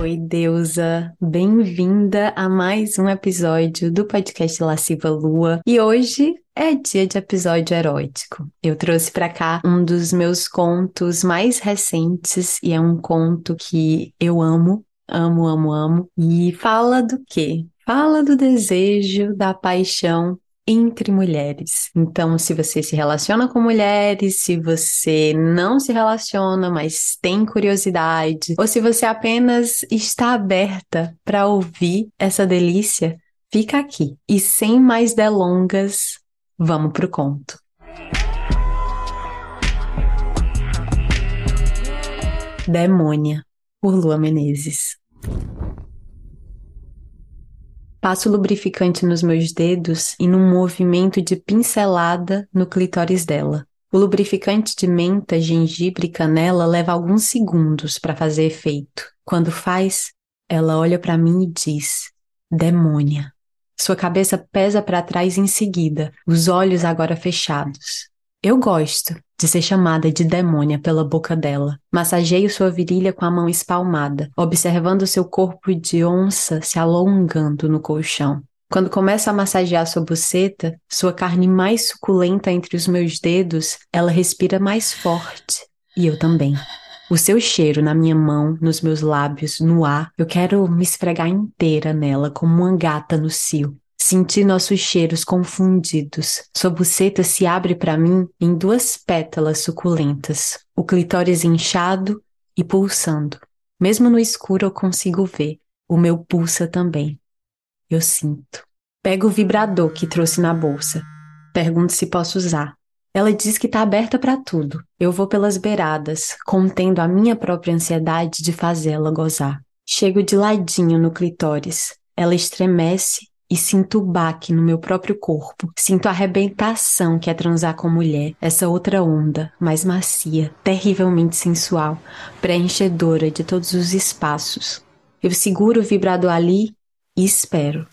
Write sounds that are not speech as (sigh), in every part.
Oi, deusa! Bem-vinda a mais um episódio do podcast Lasciva Lua. E hoje é dia de episódio erótico. Eu trouxe para cá um dos meus contos mais recentes e é um conto que eu amo, amo, amo, amo. E fala do quê? Fala do desejo, da paixão entre mulheres. Então, se você se relaciona com mulheres, se você não se relaciona, mas tem curiosidade, ou se você apenas está aberta para ouvir essa delícia, fica aqui. E sem mais delongas, vamos pro conto. Demônia, por Lua Menezes. Passo lubrificante nos meus dedos e num movimento de pincelada no clitóris dela. O lubrificante de menta, gengibre e canela leva alguns segundos para fazer efeito. Quando faz, ela olha para mim e diz: Demônia. Sua cabeça pesa para trás em seguida, os olhos agora fechados. Eu gosto de ser chamada de demônia pela boca dela. Massageio sua virilha com a mão espalmada, observando seu corpo de onça se alongando no colchão. Quando começo a massagear sua buceta, sua carne mais suculenta entre os meus dedos, ela respira mais forte. E eu também. O seu cheiro na minha mão, nos meus lábios, no ar, eu quero me esfregar inteira nela como uma gata no cio. Senti nossos cheiros confundidos. Sua buceta se abre para mim em duas pétalas suculentas, o clitóris inchado e pulsando. Mesmo no escuro eu consigo ver. O meu pulsa também. Eu sinto. Pego o vibrador que trouxe na bolsa. Pergunto se posso usar. Ela diz que está aberta para tudo. Eu vou pelas beiradas, contendo a minha própria ansiedade de fazê-la gozar. Chego de ladinho no clitóris. Ela estremece e sinto o baque no meu próprio corpo. Sinto a arrebentação que é transar com mulher, essa outra onda, mais macia, terrivelmente sensual, preenchedora de todos os espaços. Eu seguro o vibrador ali e espero.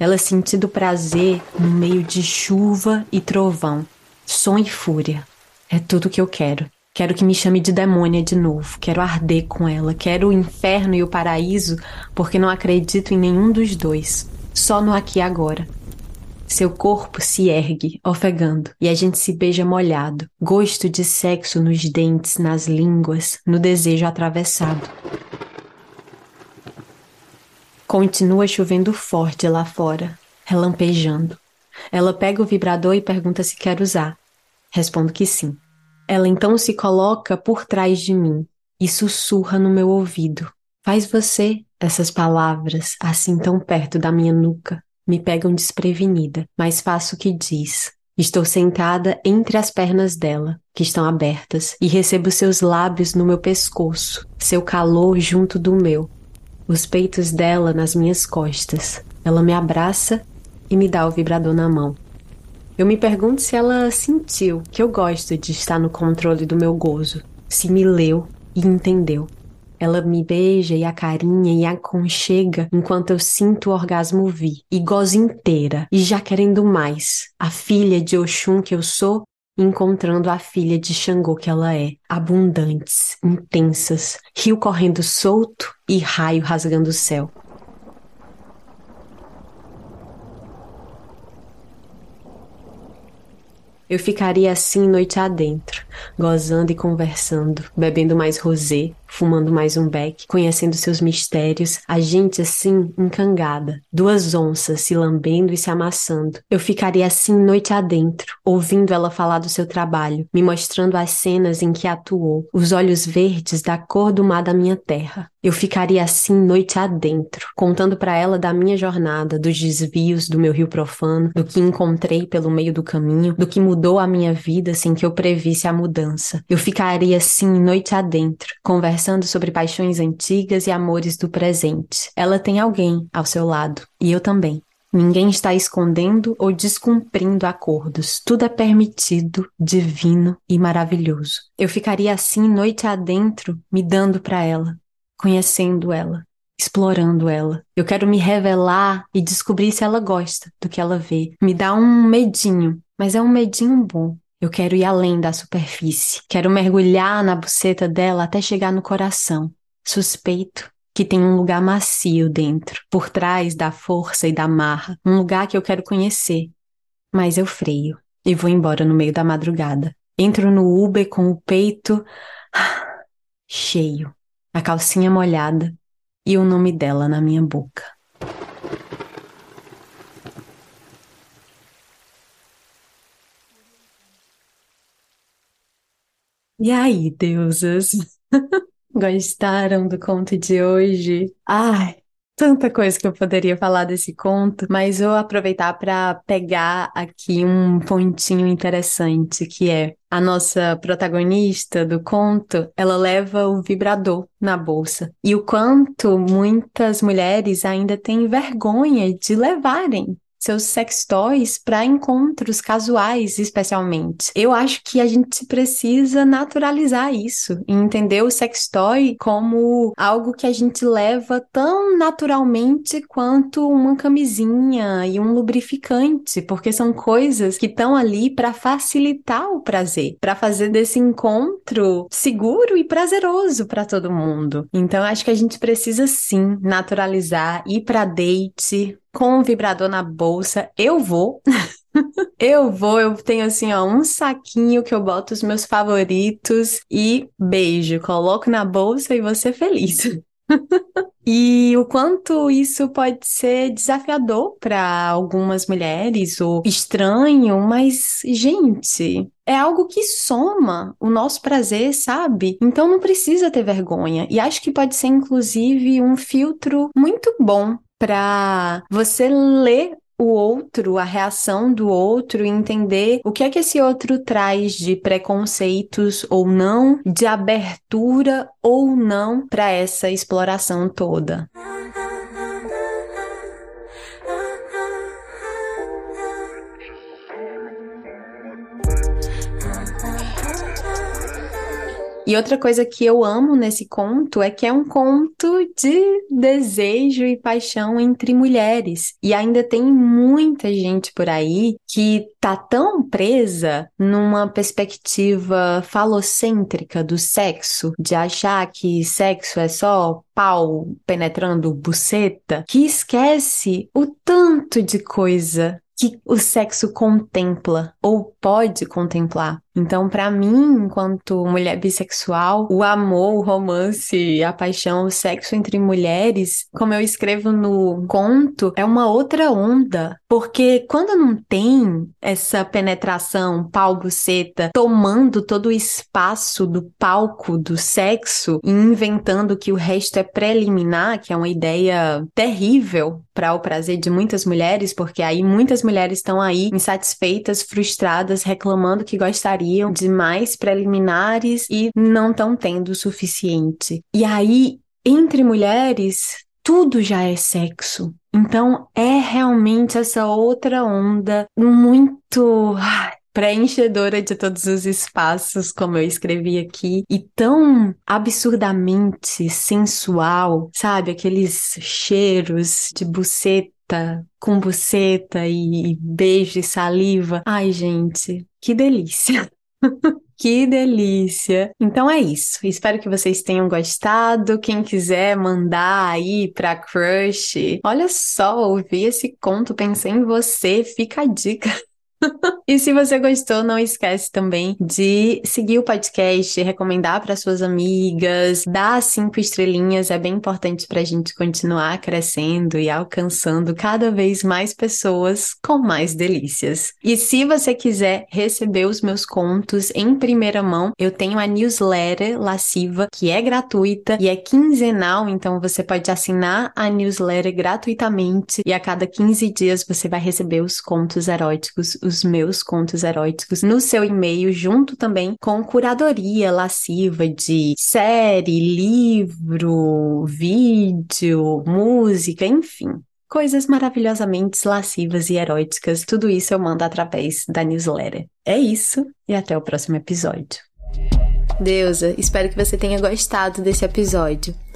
Ela sentindo prazer no meio de chuva e trovão, som e fúria. É tudo que eu quero. Quero que me chame de demônia de novo. Quero arder com ela. Quero o inferno e o paraíso, porque não acredito em nenhum dos dois só no aqui e agora. Seu corpo se ergue, ofegando, e a gente se beija molhado. Gosto de sexo nos dentes, nas línguas, no desejo atravessado. Continua chovendo forte lá fora, relampejando. Ela pega o vibrador e pergunta se quer usar. Respondo que sim. Ela então se coloca por trás de mim e sussurra no meu ouvido. Faz você, essas palavras, assim tão perto da minha nuca, me pegam desprevenida, mas faço o que diz. Estou sentada entre as pernas dela, que estão abertas, e recebo seus lábios no meu pescoço, seu calor junto do meu, os peitos dela nas minhas costas. Ela me abraça e me dá o vibrador na mão. Eu me pergunto se ela sentiu que eu gosto de estar no controle do meu gozo, se me leu e entendeu. Ela me beija e acarinha e aconchega enquanto eu sinto o orgasmo vir e gozo inteira e já querendo mais. A filha de Oxum que eu sou encontrando a filha de Xangô que ela é, abundantes, intensas, rio correndo solto e raio rasgando o céu. Eu ficaria assim noite adentro, gozando e conversando, bebendo mais rosé, fumando mais um beck, conhecendo seus mistérios, a gente assim encangada, duas onças se lambendo e se amassando. Eu ficaria assim noite adentro, ouvindo ela falar do seu trabalho, me mostrando as cenas em que atuou, os olhos verdes da cor do mar da minha terra. Eu ficaria assim noite adentro, contando para ela da minha jornada, dos desvios do meu rio profano, do que encontrei pelo meio do caminho, do que mudou a minha vida sem que eu previsse a mudança. Eu ficaria assim noite adentro, conversando sobre paixões antigas e amores do presente. Ela tem alguém ao seu lado, e eu também. Ninguém está escondendo ou descumprindo acordos. Tudo é permitido, divino e maravilhoso. Eu ficaria assim noite adentro, me dando para ela, conhecendo ela, explorando ela. Eu quero me revelar e descobrir se ela gosta do que ela vê. Me dá um medinho, mas é um medinho bom. Eu quero ir além da superfície. Quero mergulhar na buceta dela até chegar no coração. Suspeito que tem um lugar macio dentro, por trás da força e da marra, um lugar que eu quero conhecer. Mas eu freio e vou embora no meio da madrugada. Entro no Uber com o peito (sighs) cheio, a calcinha molhada e o nome dela na minha boca. E aí, deusas? (laughs) Gostaram do conto de hoje? Ai, tanta coisa que eu poderia falar desse conto, mas vou aproveitar para pegar aqui um pontinho interessante, que é a nossa protagonista do conto, ela leva o vibrador na bolsa. E o quanto muitas mulheres ainda têm vergonha de levarem seus sex toys para encontros casuais, especialmente. Eu acho que a gente precisa naturalizar isso e entender o sex toy como algo que a gente leva tão naturalmente quanto uma camisinha e um lubrificante, porque são coisas que estão ali para facilitar o prazer, para fazer desse encontro seguro e prazeroso para todo mundo. Então acho que a gente precisa sim naturalizar ir para date, com um vibrador na bolsa, eu vou. (laughs) eu vou, eu tenho assim, ó, um saquinho que eu boto os meus favoritos e beijo, coloco na bolsa e ser feliz. (laughs) E o quanto isso pode ser desafiador para algumas mulheres ou estranho, mas, gente, é algo que soma o nosso prazer, sabe? Então não precisa ter vergonha. E acho que pode ser, inclusive, um filtro muito bom para você ler o outro, a reação do outro entender o que é que esse outro traz de preconceitos ou não, de abertura ou não para essa exploração toda. E outra coisa que eu amo nesse conto é que é um conto de desejo e paixão entre mulheres. E ainda tem muita gente por aí que tá tão presa numa perspectiva falocêntrica do sexo, de achar que sexo é só pau penetrando buceta, que esquece o tanto de coisa que o sexo contempla ou pode contemplar. Então, para mim, enquanto mulher bissexual, o amor, o romance, a paixão, o sexo entre mulheres, como eu escrevo no conto, é uma outra onda. Porque quando não tem essa penetração pau-buceta tomando todo o espaço do palco do sexo e inventando que o resto é preliminar, que é uma ideia terrível para o prazer de muitas mulheres, porque aí muitas mulheres estão aí insatisfeitas, frustradas, reclamando que gostariam gostariam de mais preliminares e não estão tendo o suficiente. E aí, entre mulheres, tudo já é sexo. Então, é realmente essa outra onda muito. preenchedora de todos os espaços, como eu escrevi aqui, e tão absurdamente sensual, sabe? Aqueles cheiros de buceta com buceta e beijo e saliva. Ai, gente, que delícia! (laughs) Que delícia! Então é isso. Espero que vocês tenham gostado. Quem quiser mandar aí pra crush, olha só, ouvi esse conto, pensei em você, fica a dica. E se você gostou, não esquece também de seguir o podcast, recomendar para suas amigas, dar cinco estrelinhas, é bem importante para a gente continuar crescendo e alcançando cada vez mais pessoas com mais delícias. E se você quiser receber os meus contos em primeira mão, eu tenho a newsletter Lasciva, que é gratuita e é quinzenal, então você pode assinar a newsletter gratuitamente e a cada 15 dias você vai receber os contos eróticos, os meus contos eróticos no seu e-mail, junto também com curadoria lasciva de série, livro, vídeo, música, enfim coisas maravilhosamente lascivas e eróticas, tudo isso eu mando através da newsletter. É isso e até o próximo episódio. Deusa, espero que você tenha gostado desse episódio.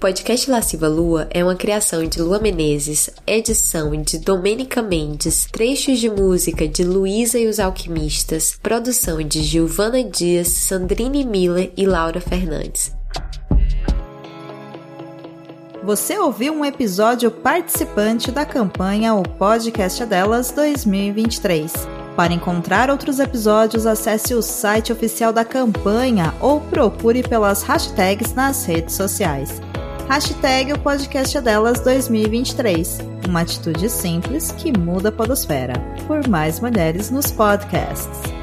Podcast Lasciva Lua é uma criação de Lua Menezes, edição de Domênica Mendes, trechos de música de Luísa e os Alquimistas, produção de Giovana Dias, Sandrine Miller e Laura Fernandes. Você ouviu um episódio participante da campanha O Podcast Delas 2023. Para encontrar outros episódios, acesse o site oficial da campanha ou procure pelas hashtags nas redes sociais. Hashtag o podcast é delas 2023. Uma atitude simples que muda a podosfera. Por mais mulheres nos podcasts.